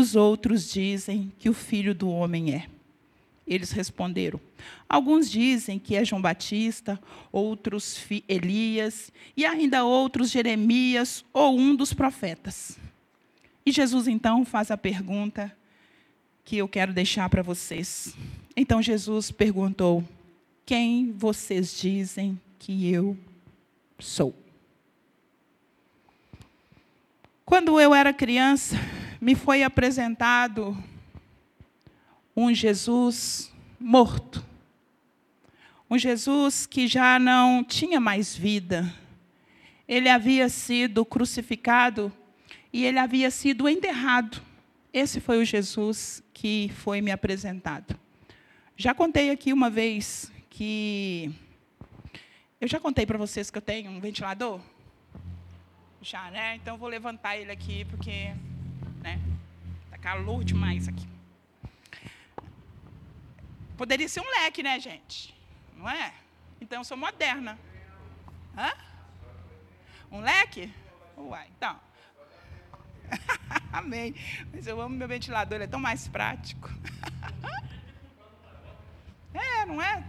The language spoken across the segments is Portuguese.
os outros dizem que o filho do homem é? Eles responderam: Alguns dizem que é João Batista, outros Elias, e ainda outros Jeremias ou um dos profetas. E Jesus então faz a pergunta que eu quero deixar para vocês. Então Jesus perguntou: Quem vocês dizem que eu sou? Quando eu era criança, me foi apresentado um Jesus morto. Um Jesus que já não tinha mais vida. Ele havia sido crucificado e ele havia sido enterrado. Esse foi o Jesus que foi me apresentado. Já contei aqui uma vez que. Eu já contei para vocês que eu tenho um ventilador? Já, né? Então vou levantar ele aqui porque, calor demais aqui. Poderia ser um leque, né, gente? Não é? Então eu sou moderna. Hã? Um leque? Uai, então. Amém. Mas eu amo meu ventilador, ele é tão mais prático. é, não é?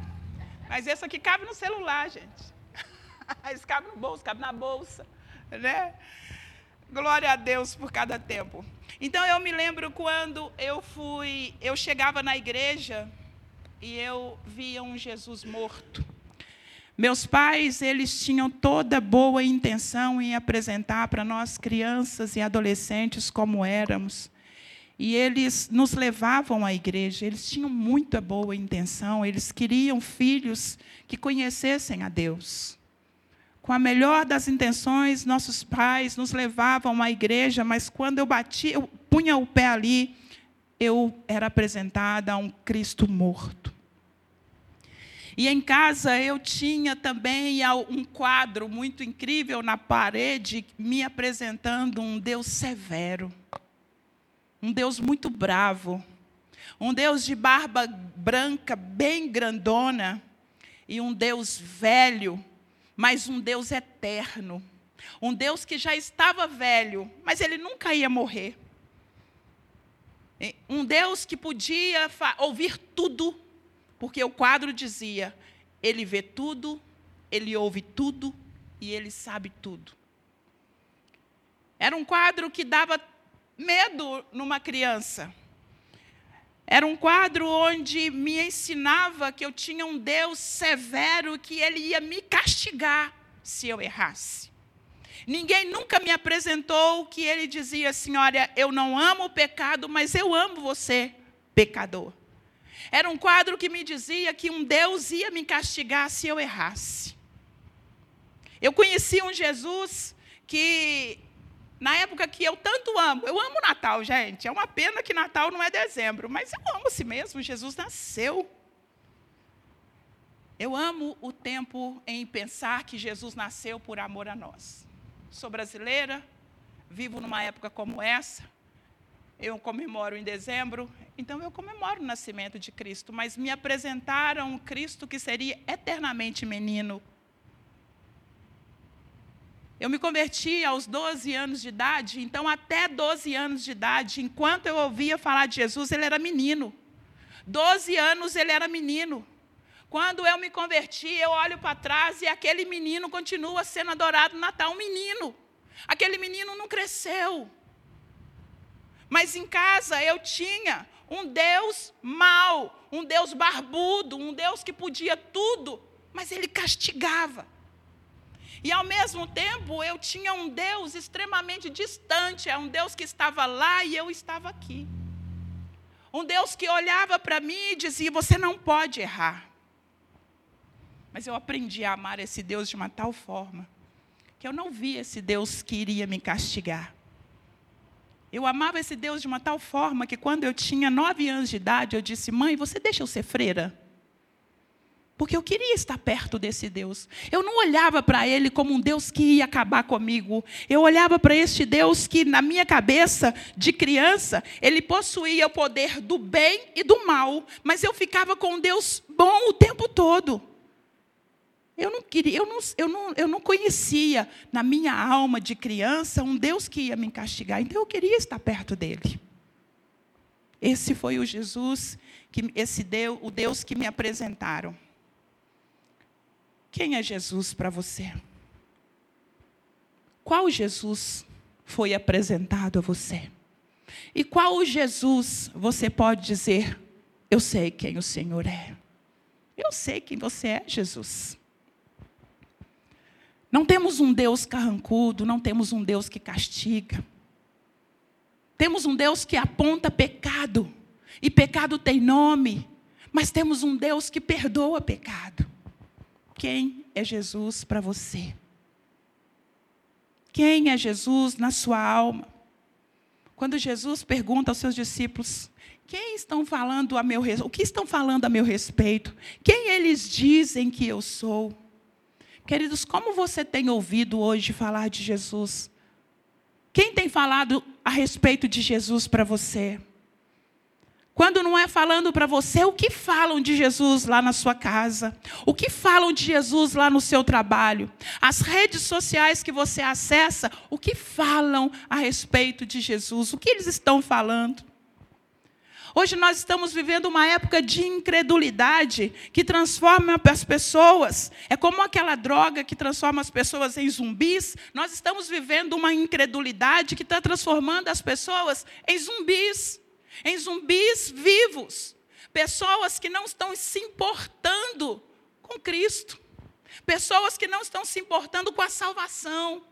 Mas esse aqui cabe no celular, gente. Esse cabe no bolso, cabe na bolsa né? Glória a Deus por cada tempo. Então eu me lembro quando eu fui, eu chegava na igreja e eu via um Jesus morto. Meus pais, eles tinham toda boa intenção em apresentar para nós crianças e adolescentes como éramos. E eles nos levavam à igreja, eles tinham muita boa intenção, eles queriam filhos que conhecessem a Deus. Com a melhor das intenções, nossos pais nos levavam à igreja, mas quando eu batia, eu punha o pé ali, eu era apresentada a um Cristo morto. E em casa eu tinha também um quadro muito incrível na parede, me apresentando um Deus severo, um Deus muito bravo, um Deus de barba branca, bem grandona, e um Deus velho, mas um Deus eterno. Um Deus que já estava velho, mas ele nunca ia morrer. Um Deus que podia ouvir tudo, porque o quadro dizia: Ele vê tudo, Ele ouve tudo e Ele sabe tudo. Era um quadro que dava medo numa criança. Era um quadro onde me ensinava que eu tinha um Deus severo que ele ia me castigar se eu errasse. Ninguém nunca me apresentou que ele dizia assim: Olha, eu não amo o pecado, mas eu amo você, pecador. Era um quadro que me dizia que um Deus ia me castigar se eu errasse. Eu conheci um Jesus que na época que eu tanto amo. Eu amo Natal, gente. É uma pena que Natal não é dezembro, mas eu amo si mesmo. Jesus nasceu. Eu amo o tempo em pensar que Jesus nasceu por amor a nós. Sou brasileira, vivo numa época como essa. Eu comemoro em dezembro, então eu comemoro o nascimento de Cristo, mas me apresentaram um Cristo que seria eternamente menino, eu me converti aos 12 anos de idade, então até 12 anos de idade, enquanto eu ouvia falar de Jesus, ele era menino. 12 anos ele era menino. Quando eu me converti, eu olho para trás e aquele menino continua sendo adorado no Natal, um menino. Aquele menino não cresceu. Mas em casa eu tinha um Deus mau, um Deus barbudo, um Deus que podia tudo, mas ele castigava. E ao mesmo tempo eu tinha um Deus extremamente distante, é um Deus que estava lá e eu estava aqui. Um Deus que olhava para mim e dizia: Você não pode errar. Mas eu aprendi a amar esse Deus de uma tal forma que eu não via esse Deus que iria me castigar. Eu amava esse Deus de uma tal forma que quando eu tinha nove anos de idade, eu disse: Mãe, você deixa eu ser freira? Porque eu queria estar perto desse Deus. Eu não olhava para ele como um Deus que ia acabar comigo. Eu olhava para este Deus que, na minha cabeça de criança, ele possuía o poder do bem e do mal, mas eu ficava com um Deus bom o tempo todo. Eu não queria, eu não, eu não, eu não conhecia na minha alma de criança um Deus que ia me castigar. Então eu queria estar perto dele. Esse foi o Jesus, que, esse Deus, o Deus que me apresentaram. Quem é Jesus para você? Qual Jesus foi apresentado a você? E qual Jesus você pode dizer, eu sei quem o Senhor é? Eu sei quem você é, Jesus. Não temos um Deus carrancudo, não temos um Deus que castiga. Temos um Deus que aponta pecado, e pecado tem nome, mas temos um Deus que perdoa pecado. Quem é Jesus para você? Quem é Jesus na sua alma? Quando Jesus pergunta aos seus discípulos: quem estão falando a meu o que estão falando a meu respeito? Quem eles dizem que eu sou? Queridos, como você tem ouvido hoje falar de Jesus? Quem tem falado a respeito de Jesus para você? Quando não é falando para você, o que falam de Jesus lá na sua casa? O que falam de Jesus lá no seu trabalho? As redes sociais que você acessa, o que falam a respeito de Jesus? O que eles estão falando? Hoje nós estamos vivendo uma época de incredulidade que transforma as pessoas. É como aquela droga que transforma as pessoas em zumbis. Nós estamos vivendo uma incredulidade que está transformando as pessoas em zumbis em zumbis vivos, pessoas que não estão se importando com Cristo, pessoas que não estão se importando com a salvação,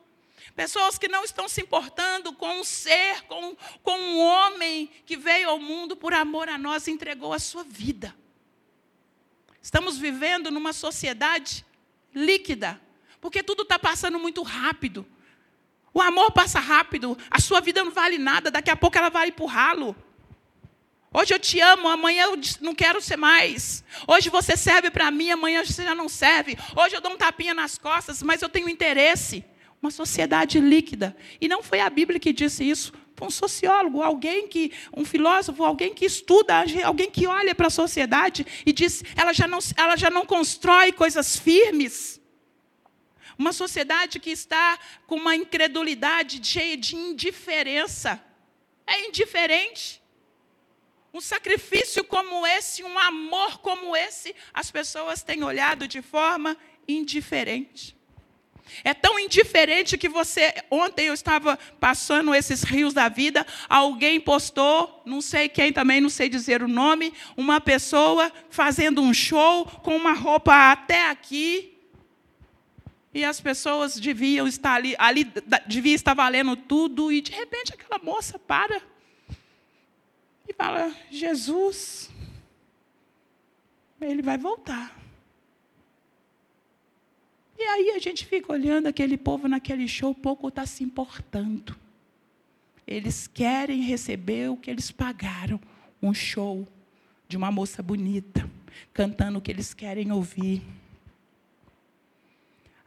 pessoas que não estão se importando com um ser, com, com um homem que veio ao mundo por amor a nós e entregou a sua vida. Estamos vivendo numa sociedade líquida, porque tudo está passando muito rápido. O amor passa rápido, a sua vida não vale nada, daqui a pouco ela vai para o ralo. Hoje eu te amo, amanhã eu não quero ser mais. Hoje você serve para mim, amanhã você já não serve. Hoje eu dou um tapinha nas costas, mas eu tenho interesse. Uma sociedade líquida. E não foi a Bíblia que disse isso, foi um sociólogo, alguém que, um filósofo, alguém que estuda, alguém que olha para a sociedade e diz, ela já, não, ela já não constrói coisas firmes. Uma sociedade que está com uma incredulidade cheia de indiferença. É indiferente. Um sacrifício como esse, um amor como esse, as pessoas têm olhado de forma indiferente. É tão indiferente que você. Ontem eu estava passando esses rios da vida, alguém postou, não sei quem também, não sei dizer o nome, uma pessoa fazendo um show com uma roupa até aqui. E as pessoas deviam estar ali, ali devia estar valendo tudo, e de repente aquela moça para e fala: Jesus, ele vai voltar. E aí a gente fica olhando aquele povo naquele show, pouco está se importando. Eles querem receber o que eles pagaram um show de uma moça bonita, cantando o que eles querem ouvir.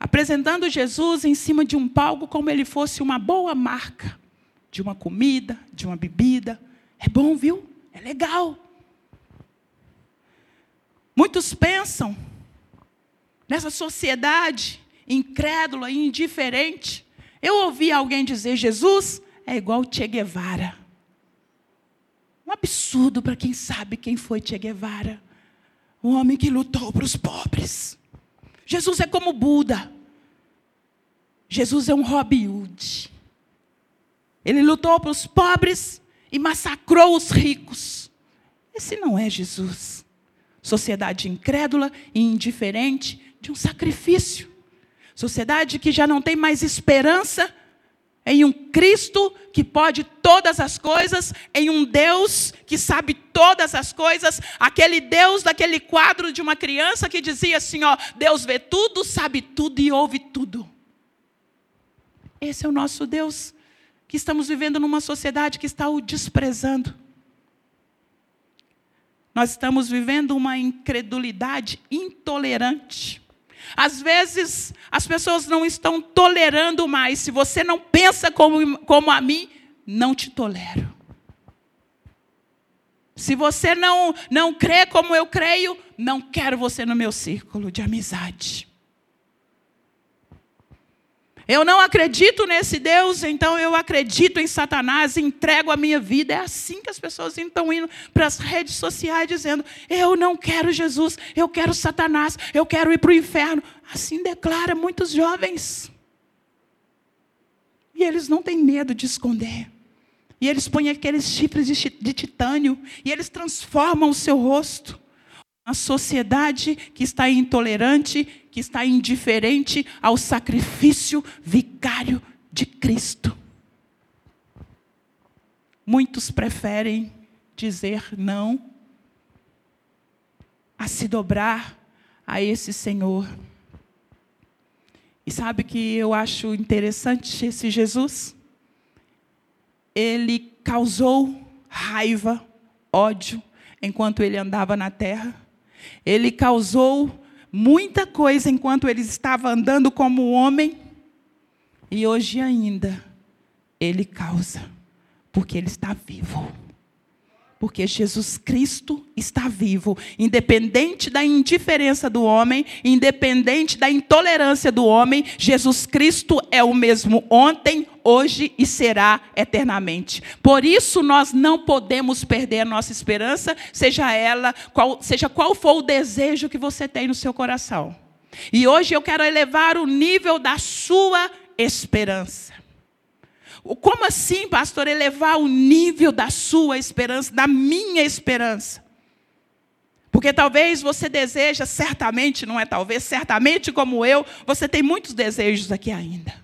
Apresentando Jesus em cima de um palco como ele fosse uma boa marca de uma comida, de uma bebida, é bom, viu? É legal. Muitos pensam nessa sociedade incrédula e indiferente. Eu ouvi alguém dizer: Jesus é igual Che Guevara. Um absurdo para quem sabe quem foi Che Guevara. Um homem que lutou para os pobres. Jesus é como Buda. Jesus é um Robin Hood. Ele lutou para os pobres e massacrou os ricos. Esse não é Jesus. Sociedade incrédula e indiferente de um sacrifício. Sociedade que já não tem mais esperança em um Cristo que pode todas as coisas, em um Deus que sabe todas as coisas, aquele Deus daquele quadro de uma criança que dizia assim, ó, Deus vê tudo, sabe tudo e ouve tudo. Esse é o nosso Deus que estamos vivendo numa sociedade que está o desprezando. Nós estamos vivendo uma incredulidade intolerante. Às vezes, as pessoas não estão tolerando mais. Se você não pensa como, como a mim, não te tolero. Se você não, não crê como eu creio, não quero você no meu círculo de amizade. Eu não acredito nesse Deus, então eu acredito em Satanás, entrego a minha vida. É assim que as pessoas estão indo para as redes sociais dizendo: Eu não quero Jesus, eu quero Satanás, eu quero ir para o inferno. Assim declara muitos jovens. E eles não têm medo de esconder. E eles põem aqueles chifres de titânio e eles transformam o seu rosto. A sociedade que está intolerante, que está indiferente ao sacrifício vicário de Cristo. Muitos preferem dizer não a se dobrar a esse Senhor. E sabe que eu acho interessante esse Jesus? Ele causou raiva, ódio, enquanto ele andava na terra. Ele causou muita coisa enquanto ele estava andando como homem. E hoje ainda ele causa, porque ele está vivo. Porque Jesus Cristo está vivo, independente da indiferença do homem, independente da intolerância do homem, Jesus Cristo é o mesmo ontem, hoje e será eternamente. Por isso nós não podemos perder a nossa esperança, seja ela, qual, seja qual for o desejo que você tem no seu coração. E hoje eu quero elevar o nível da sua esperança. Como assim, pastor, elevar o nível da sua esperança, da minha esperança? Porque talvez você deseja, certamente, não é talvez, certamente como eu, você tem muitos desejos aqui ainda.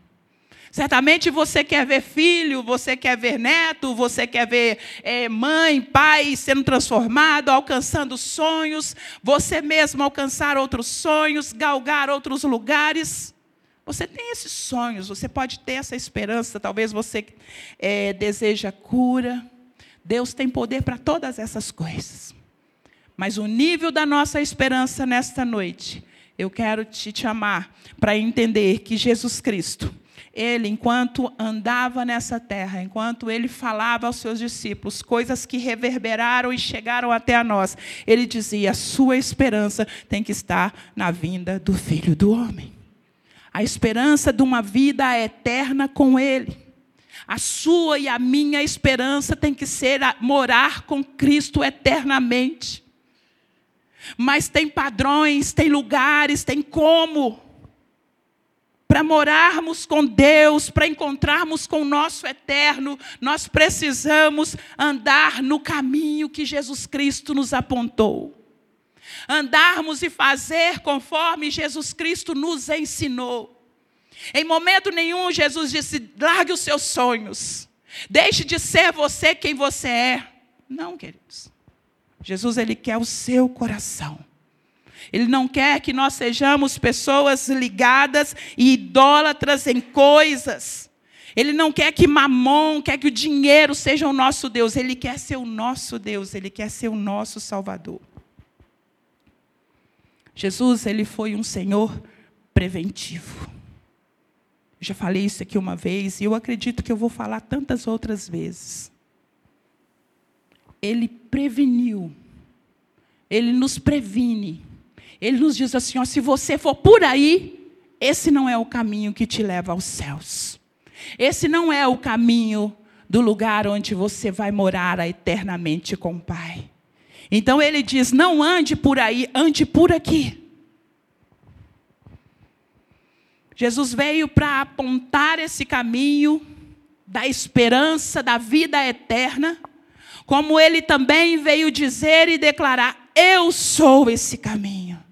Certamente você quer ver filho, você quer ver neto, você quer ver é, mãe, pai sendo transformado, alcançando sonhos, você mesmo alcançar outros sonhos, galgar outros lugares. Você tem esses sonhos, você pode ter essa esperança, talvez você é, deseja cura. Deus tem poder para todas essas coisas. Mas o nível da nossa esperança nesta noite, eu quero te chamar para entender que Jesus Cristo, ele, enquanto andava nessa terra, enquanto ele falava aos seus discípulos coisas que reverberaram e chegaram até a nós, ele dizia: a sua esperança tem que estar na vinda do Filho do Homem. A esperança de uma vida eterna com Ele. A sua e a minha esperança tem que ser morar com Cristo eternamente. Mas tem padrões, tem lugares, tem como para morarmos com Deus, para encontrarmos com o nosso eterno, nós precisamos andar no caminho que Jesus Cristo nos apontou. Andarmos e fazer conforme Jesus Cristo nos ensinou. Em momento nenhum, Jesus disse: largue os seus sonhos, deixe de ser você quem você é. Não, queridos. Jesus, Ele quer o seu coração. Ele não quer que nós sejamos pessoas ligadas e idólatras em coisas. Ele não quer que mamon, quer que o dinheiro seja o nosso Deus. Ele quer ser o nosso Deus, ele quer ser o nosso Salvador. Jesus, ele foi um Senhor preventivo. Eu já falei isso aqui uma vez e eu acredito que eu vou falar tantas outras vezes. Ele preveniu. Ele nos previne ele nos diz assim: ó, se você for por aí, esse não é o caminho que te leva aos céus. Esse não é o caminho do lugar onde você vai morar eternamente com o Pai. Então ele diz: não ande por aí, ande por aqui. Jesus veio para apontar esse caminho da esperança, da vida eterna, como ele também veio dizer e declarar: Eu sou esse caminho.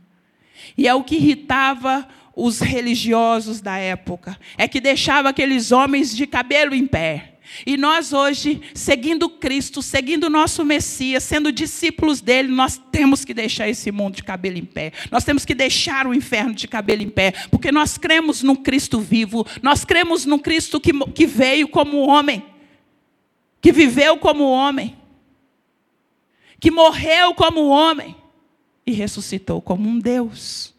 E é o que irritava os religiosos da época, é que deixava aqueles homens de cabelo em pé. E nós hoje, seguindo Cristo, seguindo o nosso Messias, sendo discípulos dele, nós temos que deixar esse mundo de cabelo em pé. Nós temos que deixar o inferno de cabelo em pé, porque nós cremos no Cristo vivo, nós cremos no Cristo que, que veio como homem, que viveu como homem, que morreu como homem e ressuscitou como um Deus.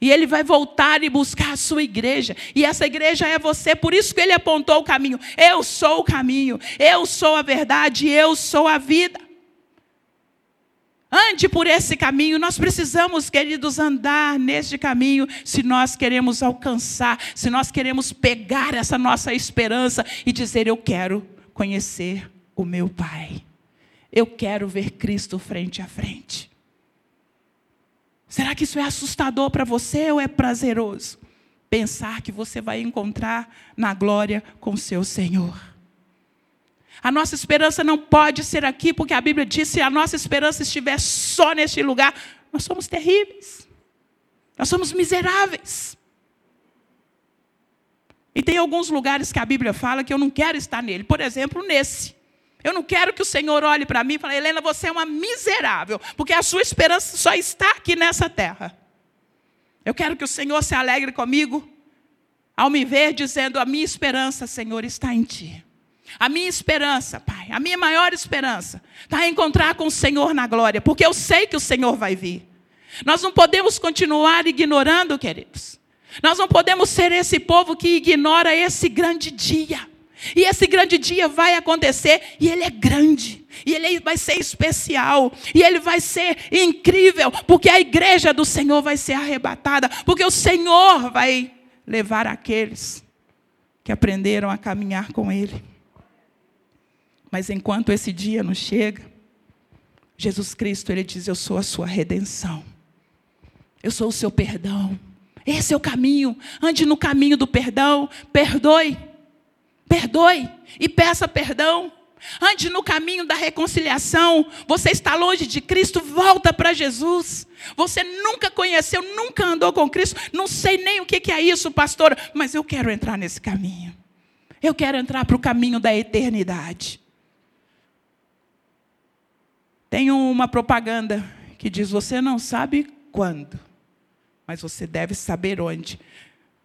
E ele vai voltar e buscar a sua igreja. E essa igreja é você, por isso que ele apontou o caminho. Eu sou o caminho, eu sou a verdade, eu sou a vida. Ande por esse caminho. Nós precisamos, queridos, andar neste caminho se nós queremos alcançar, se nós queremos pegar essa nossa esperança e dizer: Eu quero conhecer o meu Pai. Eu quero ver Cristo frente a frente. Será que isso é assustador para você ou é prazeroso? Pensar que você vai encontrar na glória com seu Senhor. A nossa esperança não pode ser aqui, porque a Bíblia diz: se a nossa esperança estiver só neste lugar, nós somos terríveis, nós somos miseráveis. E tem alguns lugares que a Bíblia fala que eu não quero estar nele, por exemplo, nesse. Eu não quero que o Senhor olhe para mim e fale, Helena, você é uma miserável, porque a sua esperança só está aqui nessa terra. Eu quero que o Senhor se alegre comigo ao me ver dizendo: a minha esperança, Senhor, está em Ti. A minha esperança, Pai, a minha maior esperança está em encontrar com o Senhor na glória, porque eu sei que o Senhor vai vir. Nós não podemos continuar ignorando, queridos. Nós não podemos ser esse povo que ignora esse grande dia. E esse grande dia vai acontecer, e ele é grande, e ele vai ser especial, e ele vai ser incrível, porque a igreja do Senhor vai ser arrebatada, porque o Senhor vai levar aqueles que aprenderam a caminhar com ele. Mas enquanto esse dia não chega, Jesus Cristo, ele diz: Eu sou a sua redenção, eu sou o seu perdão. Esse é o caminho, ande no caminho do perdão, perdoe, perdoe e peça perdão. Ande no caminho da reconciliação. Você está longe de Cristo, volta para Jesus. Você nunca conheceu, nunca andou com Cristo. Não sei nem o que é isso, pastor, mas eu quero entrar nesse caminho. Eu quero entrar para o caminho da eternidade. Tem uma propaganda que diz: Você não sabe quando, mas você deve saber onde.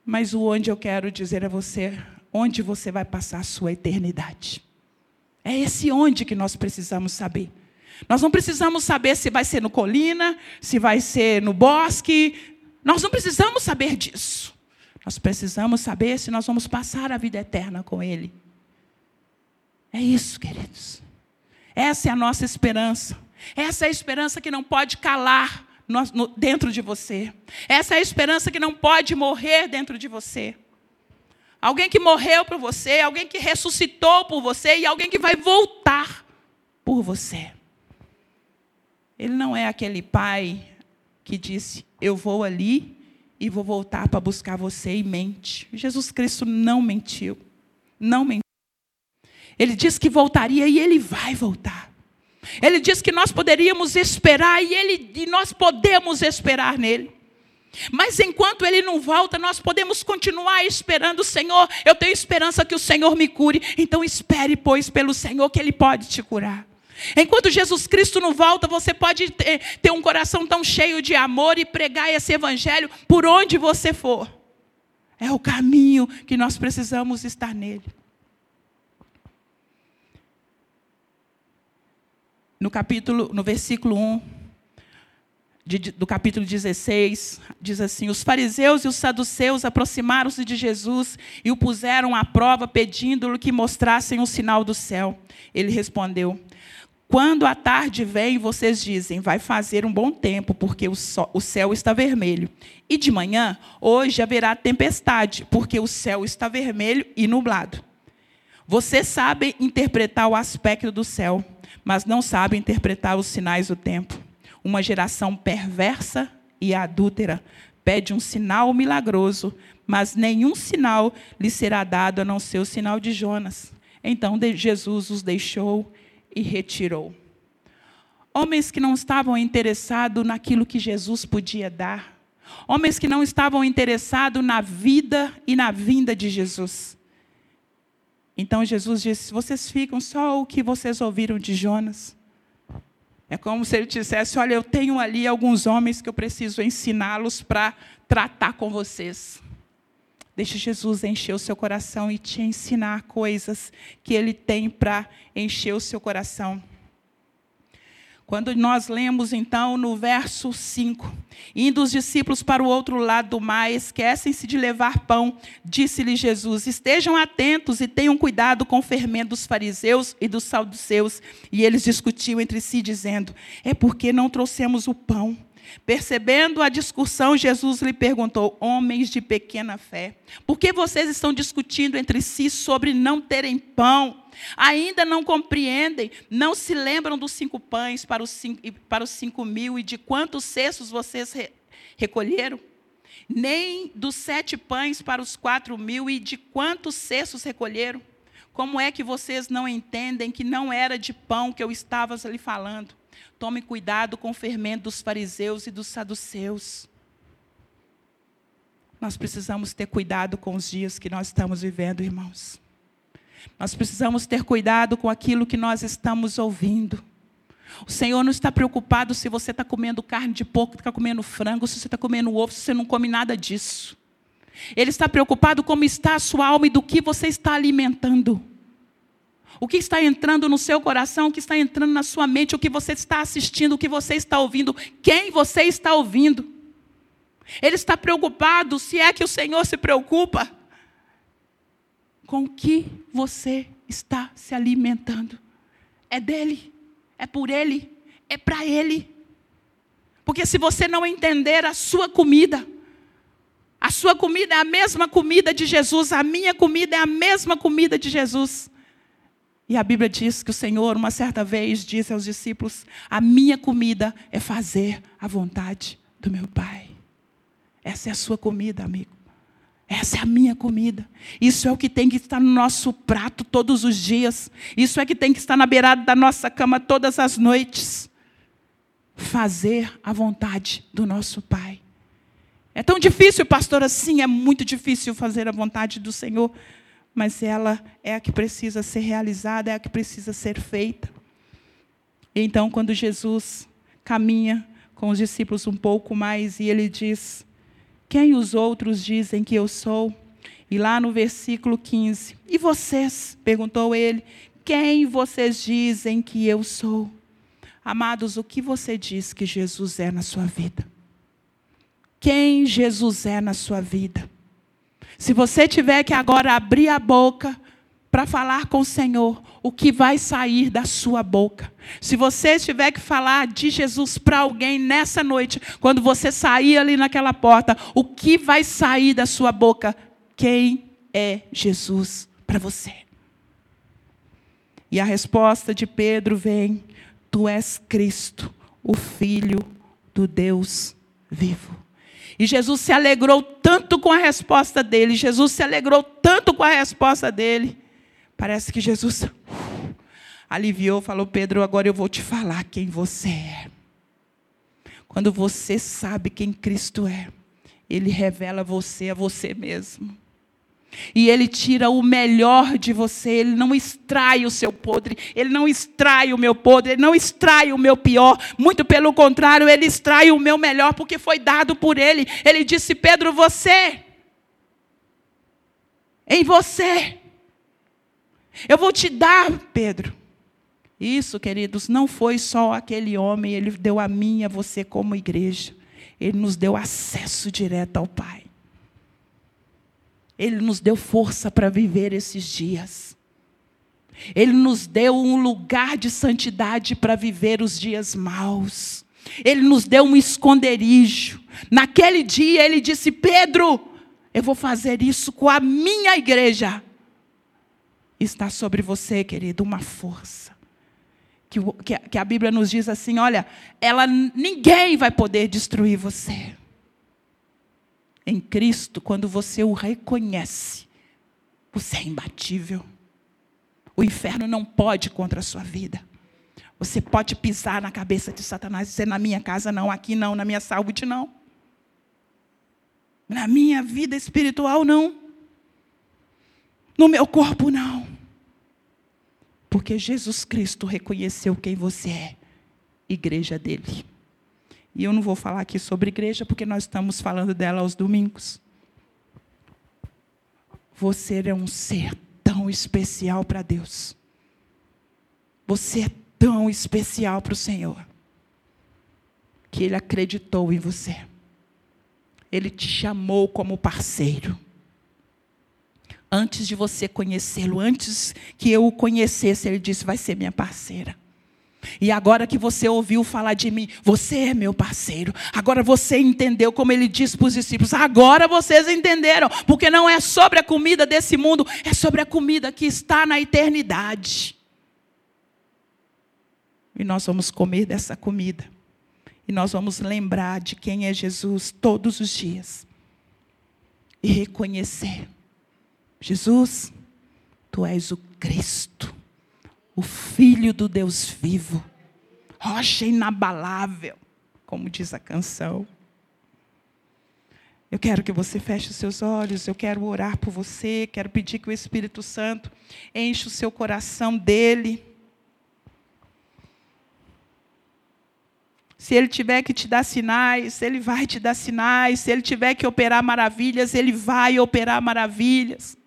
Mas o onde eu quero dizer a você, onde você vai passar a sua eternidade. É esse onde que nós precisamos saber. Nós não precisamos saber se vai ser no colina, se vai ser no bosque. Nós não precisamos saber disso. Nós precisamos saber se nós vamos passar a vida eterna com Ele. É isso, queridos. Essa é a nossa esperança. Essa é a esperança que não pode calar dentro de você. Essa é a esperança que não pode morrer dentro de você. Alguém que morreu por você, alguém que ressuscitou por você e alguém que vai voltar por você. Ele não é aquele pai que disse: Eu vou ali e vou voltar para buscar você e mente. Jesus Cristo não mentiu. Não mentiu. Ele disse que voltaria e ele vai voltar. Ele disse que nós poderíamos esperar e, ele, e nós podemos esperar nele. Mas enquanto ele não volta, nós podemos continuar esperando o Senhor. Eu tenho esperança que o Senhor me cure. Então espere, pois, pelo Senhor que ele pode te curar. Enquanto Jesus Cristo não volta, você pode ter, um coração tão cheio de amor e pregar esse evangelho por onde você for. É o caminho que nós precisamos estar nele. no capítulo, no versículo 1 de, do capítulo 16, diz assim: Os fariseus e os saduceus aproximaram-se de Jesus e o puseram à prova, pedindo-lhe que mostrassem o sinal do céu. Ele respondeu: Quando a tarde vem, vocês dizem, vai fazer um bom tempo, porque o, sol, o céu está vermelho. E de manhã, hoje haverá tempestade, porque o céu está vermelho e nublado. Vocês sabem interpretar o aspecto do céu mas não sabe interpretar os sinais do tempo. Uma geração perversa e adúltera pede um sinal milagroso, mas nenhum sinal lhe será dado a não ser o sinal de Jonas. Então Jesus os deixou e retirou. Homens que não estavam interessados naquilo que Jesus podia dar. Homens que não estavam interessados na vida e na vinda de Jesus. Então Jesus disse: Vocês ficam só o que vocês ouviram de Jonas. É como se ele dissesse: Olha, eu tenho ali alguns homens que eu preciso ensiná-los para tratar com vocês. Deixe Jesus encher o seu coração e te ensinar coisas que ele tem para encher o seu coração. Quando nós lemos então no verso 5, indo os discípulos para o outro lado do mar, esquecem-se de levar pão, disse-lhe Jesus: Estejam atentos e tenham cuidado com o fermento dos fariseus e dos saduceus. E eles discutiam entre si, dizendo: É porque não trouxemos o pão. Percebendo a discussão, Jesus lhe perguntou: Homens de pequena fé, por que vocês estão discutindo entre si sobre não terem pão? Ainda não compreendem, não se lembram dos cinco pães para os cinco, para os cinco mil e de quantos cestos vocês re, recolheram? Nem dos sete pães para os quatro mil e de quantos cestos recolheram? Como é que vocês não entendem que não era de pão que eu estava lhe falando? Tome cuidado com o fermento dos fariseus e dos saduceus. Nós precisamos ter cuidado com os dias que nós estamos vivendo, irmãos. Nós precisamos ter cuidado com aquilo que nós estamos ouvindo. O Senhor não está preocupado se você está comendo carne de porco, está comendo frango, se você está comendo ovo, se você não come nada disso. Ele está preocupado como está a sua alma e do que você está alimentando. O que está entrando no seu coração, o que está entrando na sua mente, o que você está assistindo, o que você está ouvindo, quem você está ouvindo. Ele está preocupado, se é que o Senhor se preocupa, com que você está se alimentando. É dele, é por ele, é para ele. Porque se você não entender a sua comida, a sua comida é a mesma comida de Jesus, a minha comida é a mesma comida de Jesus. E a Bíblia diz que o Senhor, uma certa vez, disse aos discípulos: A minha comida é fazer a vontade do meu Pai. Essa é a sua comida, amigo. Essa é a minha comida. Isso é o que tem que estar no nosso prato todos os dias. Isso é que tem que estar na beirada da nossa cama todas as noites. Fazer a vontade do nosso Pai. É tão difícil, pastor, assim, é muito difícil fazer a vontade do Senhor mas ela é a que precisa ser realizada, é a que precisa ser feita. E então, quando Jesus caminha com os discípulos um pouco mais e ele diz: Quem os outros dizem que eu sou? E lá no versículo 15: E vocês? perguntou ele: Quem vocês dizem que eu sou? Amados, o que você diz que Jesus é na sua vida? Quem Jesus é na sua vida? Se você tiver que agora abrir a boca para falar com o Senhor, o que vai sair da sua boca? Se você tiver que falar de Jesus para alguém nessa noite, quando você sair ali naquela porta, o que vai sair da sua boca? Quem é Jesus para você? E a resposta de Pedro vem: Tu és Cristo, o Filho do Deus vivo. E Jesus se alegrou tanto com a resposta dele, Jesus se alegrou tanto com a resposta dele. Parece que Jesus aliviou, falou: Pedro, agora eu vou te falar quem você é. Quando você sabe quem Cristo é, Ele revela você a você mesmo. E ele tira o melhor de você, ele não extrai o seu podre, ele não extrai o meu podre, ele não extrai o meu pior, muito pelo contrário, ele extrai o meu melhor, porque foi dado por ele. Ele disse: Pedro, você, em você, eu vou te dar, Pedro. Isso, queridos, não foi só aquele homem, ele deu a mim e a você como igreja, ele nos deu acesso direto ao Pai. Ele nos deu força para viver esses dias. Ele nos deu um lugar de santidade para viver os dias maus. Ele nos deu um esconderijo. Naquele dia ele disse: Pedro, eu vou fazer isso com a minha igreja. Está sobre você, querido, uma força. Que, que, que a Bíblia nos diz assim: olha, ela, ninguém vai poder destruir você em Cristo, quando você o reconhece, você é imbatível. O inferno não pode contra a sua vida. Você pode pisar na cabeça de Satanás e dizer: na minha casa não, aqui não, na minha saúde não. Na minha vida espiritual não. No meu corpo não. Porque Jesus Cristo reconheceu quem você é, igreja dele. E eu não vou falar aqui sobre igreja, porque nós estamos falando dela aos domingos. Você é um ser tão especial para Deus. Você é tão especial para o Senhor. que Ele acreditou em você. Ele te chamou como parceiro. Antes de você conhecê-lo, antes que eu o conhecesse, Ele disse: vai ser minha parceira. E agora que você ouviu falar de mim, você é meu parceiro. Agora você entendeu como ele disse para os discípulos. Agora vocês entenderam, porque não é sobre a comida desse mundo, é sobre a comida que está na eternidade. E nós vamos comer dessa comida. E nós vamos lembrar de quem é Jesus todos os dias. E reconhecer: Jesus, tu és o Cristo o Filho do Deus vivo, rocha inabalável, como diz a canção. Eu quero que você feche os seus olhos, eu quero orar por você, quero pedir que o Espírito Santo enche o seu coração dele. Se ele tiver que te dar sinais, ele vai te dar sinais. Se ele tiver que operar maravilhas, ele vai operar maravilhas.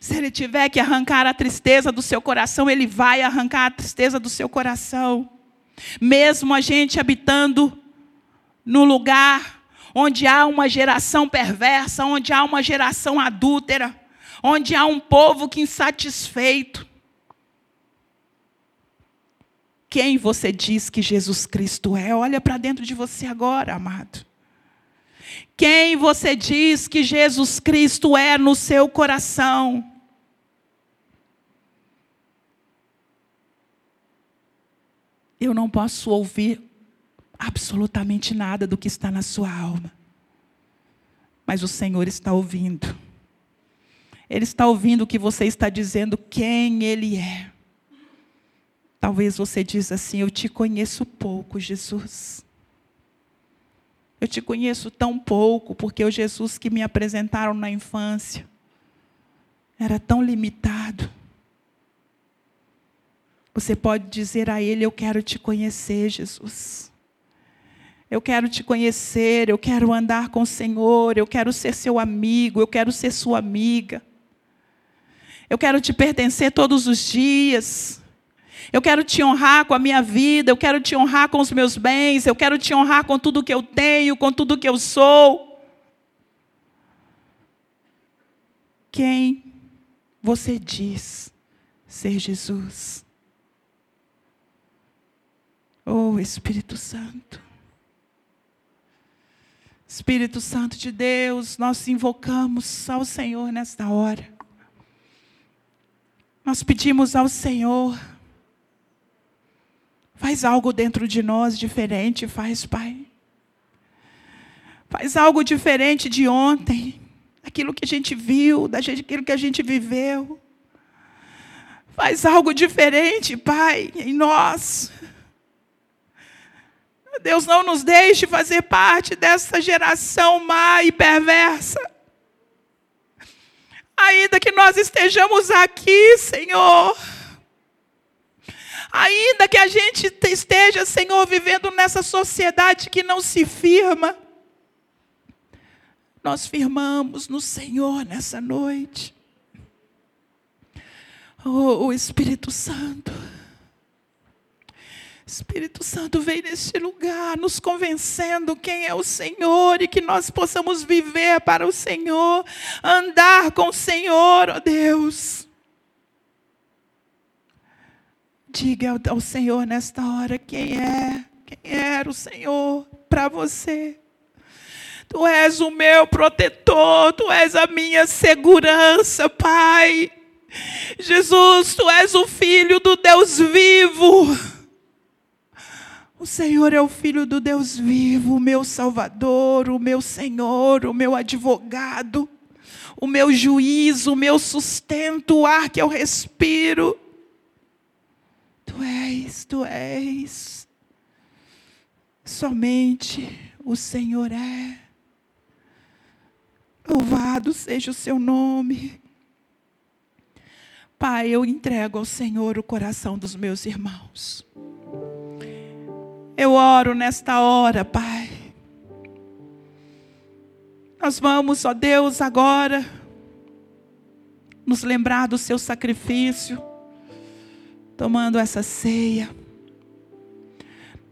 Se ele tiver que arrancar a tristeza do seu coração, ele vai arrancar a tristeza do seu coração. Mesmo a gente habitando no lugar onde há uma geração perversa, onde há uma geração adúltera, onde há um povo que insatisfeito. Quem você diz que Jesus Cristo é? Olha para dentro de você agora, amado. Quem você diz que Jesus Cristo é no seu coração? Eu não posso ouvir absolutamente nada do que está na sua alma. Mas o Senhor está ouvindo. Ele está ouvindo o que você está dizendo, quem Ele é. Talvez você diz assim: Eu te conheço pouco, Jesus. Eu te conheço tão pouco, porque o Jesus que me apresentaram na infância era tão limitado. Você pode dizer a Ele: Eu quero te conhecer, Jesus. Eu quero te conhecer, eu quero andar com o Senhor, eu quero ser seu amigo, eu quero ser sua amiga. Eu quero te pertencer todos os dias. Eu quero te honrar com a minha vida, eu quero te honrar com os meus bens, eu quero te honrar com tudo que eu tenho, com tudo que eu sou. Quem você diz ser Jesus? Oh, Espírito Santo. Espírito Santo de Deus, nós invocamos ao Senhor nesta hora. Nós pedimos ao Senhor Faz algo dentro de nós diferente, faz, Pai. Faz algo diferente de ontem, daquilo que a gente viu, daquilo que a gente viveu. Faz algo diferente, Pai, em nós. Deus não nos deixe fazer parte dessa geração má e perversa. Ainda que nós estejamos aqui, Senhor Ainda que a gente esteja, Senhor, vivendo nessa sociedade que não se firma, nós firmamos no Senhor nessa noite. Oh, o Espírito Santo. Espírito Santo vem neste lugar, nos convencendo quem é o Senhor e que nós possamos viver para o Senhor, andar com o Senhor, ó oh Deus. Diga ao, Senhor nesta hora quem é, quem era o Senhor para você. Tu és o meu protetor, tu és a minha segurança, Pai. Jesus, tu és o filho do Deus vivo. O Senhor é o filho do Deus vivo, o meu Salvador, o meu Senhor, o meu advogado, o meu juízo, o meu sustento, o ar que eu respiro. Tu és, tu és. Somente o Senhor é. Louvado seja o seu nome. Pai, eu entrego ao Senhor o coração dos meus irmãos. Eu oro nesta hora, Pai. Nós vamos, ó Deus, agora nos lembrar do seu sacrifício tomando essa ceia.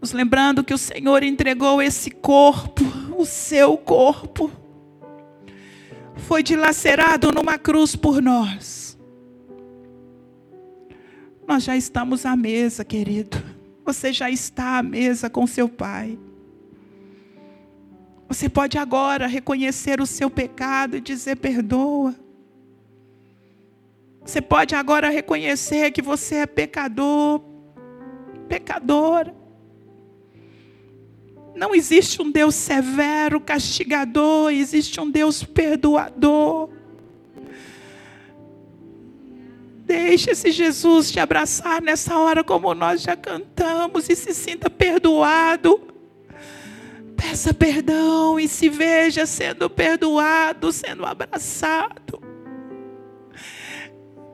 Nos lembrando que o Senhor entregou esse corpo, o seu corpo, foi dilacerado numa cruz por nós. Nós já estamos à mesa, querido. Você já está à mesa com seu Pai. Você pode agora reconhecer o seu pecado e dizer: perdoa. Você pode agora reconhecer que você é pecador, pecadora. Não existe um Deus severo, castigador, existe um Deus perdoador. Deixe esse Jesus te abraçar nessa hora, como nós já cantamos, e se sinta perdoado. Peça perdão e se veja sendo perdoado, sendo abraçado.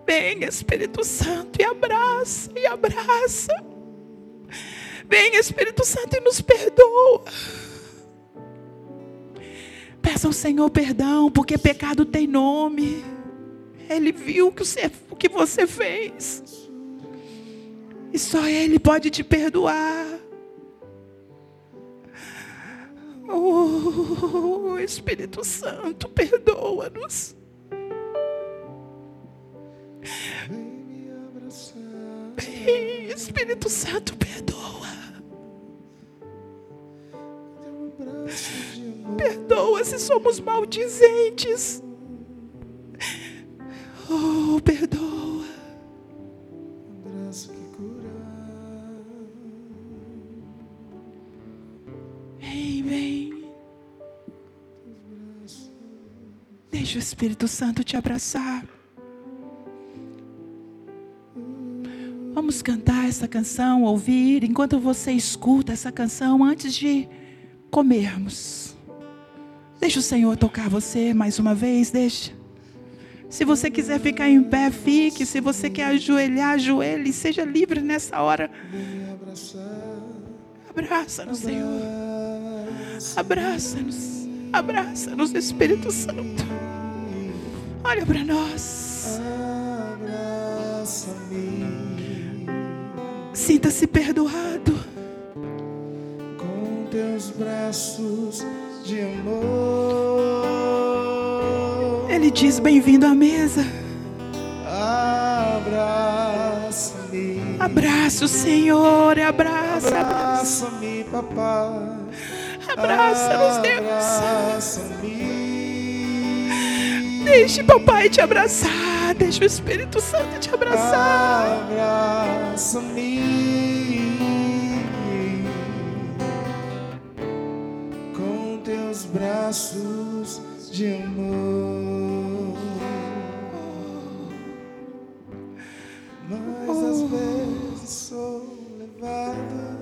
Vem, Espírito Santo, e abraça, e abraça. Vem, Espírito Santo, e nos perdoa. Peça ao Senhor perdão, porque pecado tem nome. Ele viu o que você, fez. E só Ele pode te perdoar. Oh, Espírito Santo, perdoa-nos. Vem, Espírito Santo, perdoa. Perdoa se somos maldizentes. Oh, perdoa. Vem, vem. Deixa o Espírito Santo te abraçar. Cantar essa canção, ouvir, enquanto você escuta essa canção antes de comermos. Deixa o Senhor tocar você mais uma vez, deixa. Se você quiser ficar em pé, fique. Se você quer ajoelhar, ajoelhe. Seja livre nessa hora. Abraça-nos, Senhor. Abraça-nos. Abraça-nos, Espírito Santo. Olha para nós. Sinta-se perdoado. Com teus braços de amor. Ele diz: Bem-vindo à mesa. Abraça-me. Abraça o Senhor, abraça, abraça. Abraça-me, papai. Abraça-nos, Deus. Abraça-me. Deixe papai te abraçar. Deixe o Espírito Santo te abraçar. Abraça-me com teus braços de amor. Mas às vezes sou levado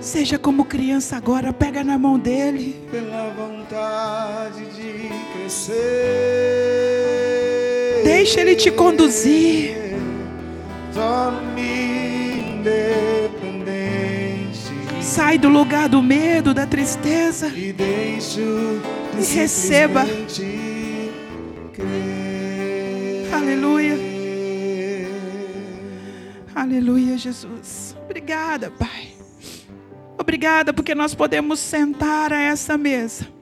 Seja como criança agora, pega na mão dele. pela vontade de crescer. Deixa ele te conduzir. Sai do lugar do medo, da tristeza. e receba. Aleluia. Aleluia, Jesus. Obrigada, Pai. Obrigada porque nós podemos sentar a essa mesa.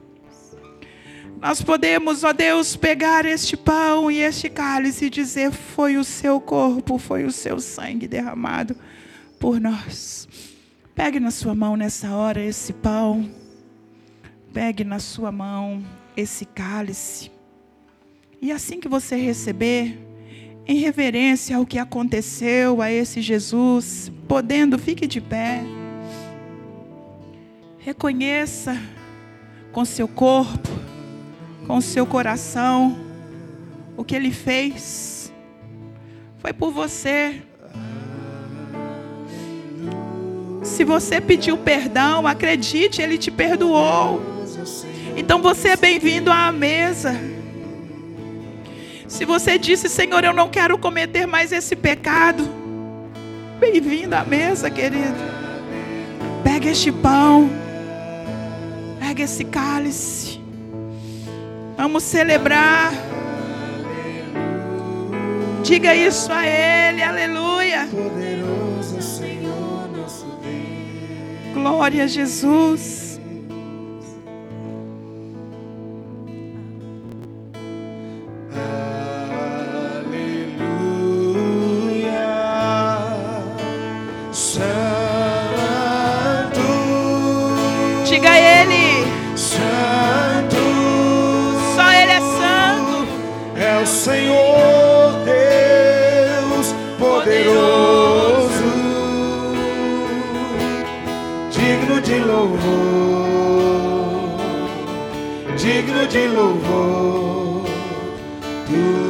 Nós podemos, ó Deus, pegar este pão e este cálice e dizer: Foi o seu corpo, foi o seu sangue derramado por nós. Pegue na sua mão nessa hora esse pão. Pegue na sua mão esse cálice. E assim que você receber, em reverência ao que aconteceu a esse Jesus, podendo, fique de pé. Reconheça com seu corpo, com seu coração, o que ele fez. Foi por você. Se você pediu perdão, acredite, ele te perdoou. Então você é bem-vindo à mesa. Se você disse, Senhor, eu não quero cometer mais esse pecado, bem-vindo à mesa, querido. Pega este pão, pega esse cálice. Vamos celebrar. Diga isso a Ele, aleluia. Poderoso Senhor nosso Deus. Glória a Jesus.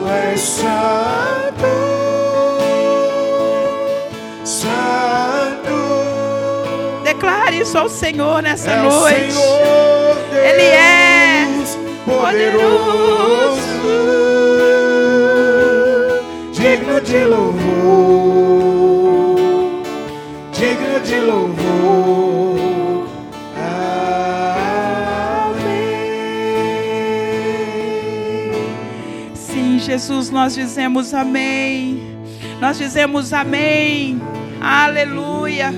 És santo, santo. Declare isso ao Senhor nessa É noite. Senhor Deus Ele é poderoso, digno de louvor, digno de louvor. Jesus, nós dizemos amém. Nós dizemos amém. Aleluia.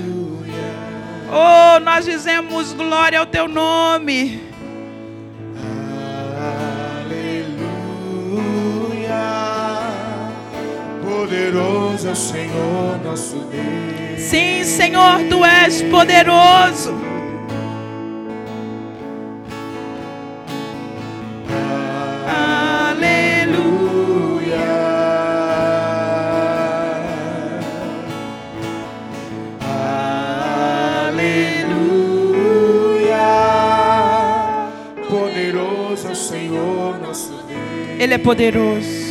Oh, nós dizemos glória ao teu nome. Aleluia. Poderoso é o Senhor nosso Deus. Sim, Senhor, tu és poderoso. Poderoso.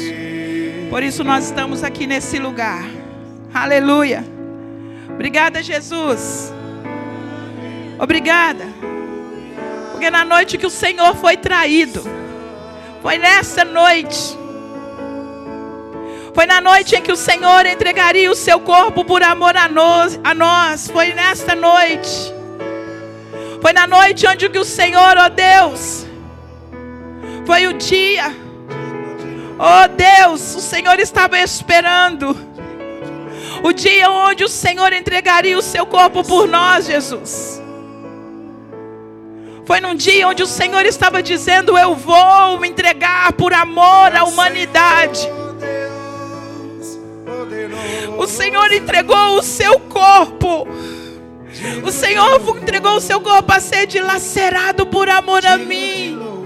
Por isso nós estamos aqui nesse lugar. Aleluia. Obrigada, Jesus. Obrigada. Porque na noite que o Senhor foi traído, foi nessa noite. Foi na noite em que o Senhor entregaria o seu corpo por amor a nós. A nós. Foi nesta noite. Foi na noite onde que o Senhor, ó Deus, foi o dia. Oh Deus, o Senhor estava esperando. O dia onde o Senhor entregaria o seu corpo por nós, Jesus. Foi num dia onde o Senhor estava dizendo: Eu vou me entregar por amor à humanidade. O Senhor entregou o seu corpo. O Senhor entregou o seu corpo a ser dilacerado por amor a mim.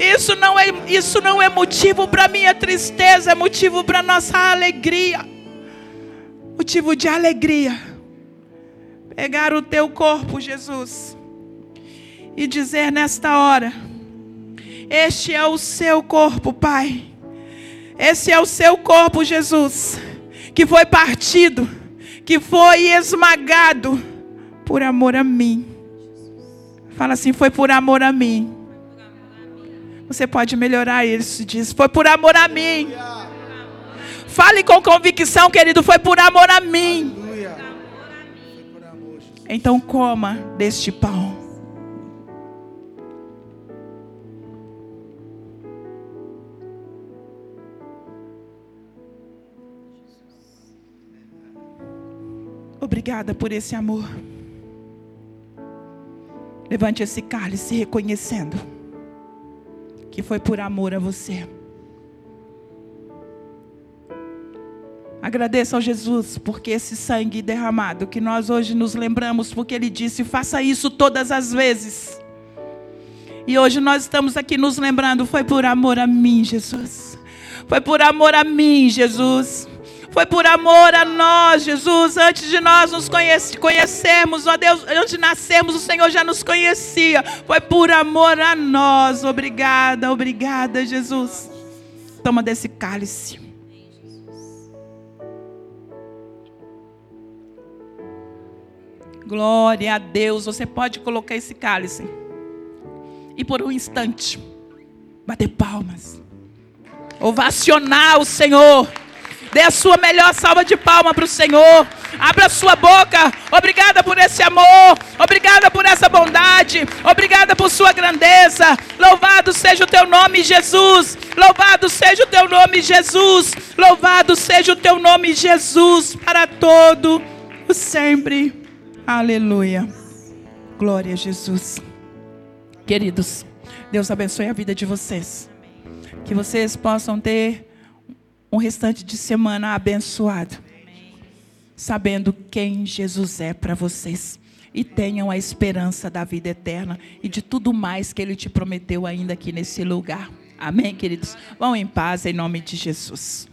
Isso não é, isso não é motivo para minha tristeza, é motivo para nossa alegria. Motivo de alegria. Pegar o teu corpo, Jesus, e dizer nesta hora: Este é o seu corpo, Pai. Esse é o seu corpo, Jesus, que foi partido, que foi esmagado por amor a mim. Fala assim: Foi por amor a mim. Você pode melhorar isso, diz. Foi por amor a mim. Fale com convicção, querido. Foi por amor a mim. Então coma deste pão. Obrigada por esse amor. Levante esse cálice reconhecendo que foi por amor a você. Agradeça ao Jesus porque esse sangue derramado que nós hoje nos lembramos, porque Ele disse: faça isso todas as vezes. E hoje nós estamos aqui nos lembrando: foi por amor a mim, Jesus. Foi por amor a mim, Jesus. Foi por amor a nós, Jesus. Antes de nós nos conhece, conhecermos, ó Deus, antes de nascermos, o Senhor já nos conhecia. Foi por amor a nós. Obrigada, obrigada, Jesus. Toma desse cálice. Glória a Deus. Você pode colocar esse cálice. E por um instante, bater palmas. Ovacionar o Senhor. Dê a sua melhor salva de palma para o Senhor. Abra sua boca. Obrigada por esse amor. Obrigada por essa bondade. Obrigada por sua grandeza. Louvado seja o teu nome, Jesus. Louvado seja o teu nome, Jesus. Louvado seja o teu nome, Jesus, para todo o sempre. Aleluia. Glória a Jesus. Queridos, Deus abençoe a vida de vocês. Que vocês possam ter um restante de semana abençoado. Sabendo quem Jesus é para vocês. E tenham a esperança da vida eterna e de tudo mais que Ele te prometeu ainda aqui nesse lugar. Amém, queridos? Vão em paz em nome de Jesus.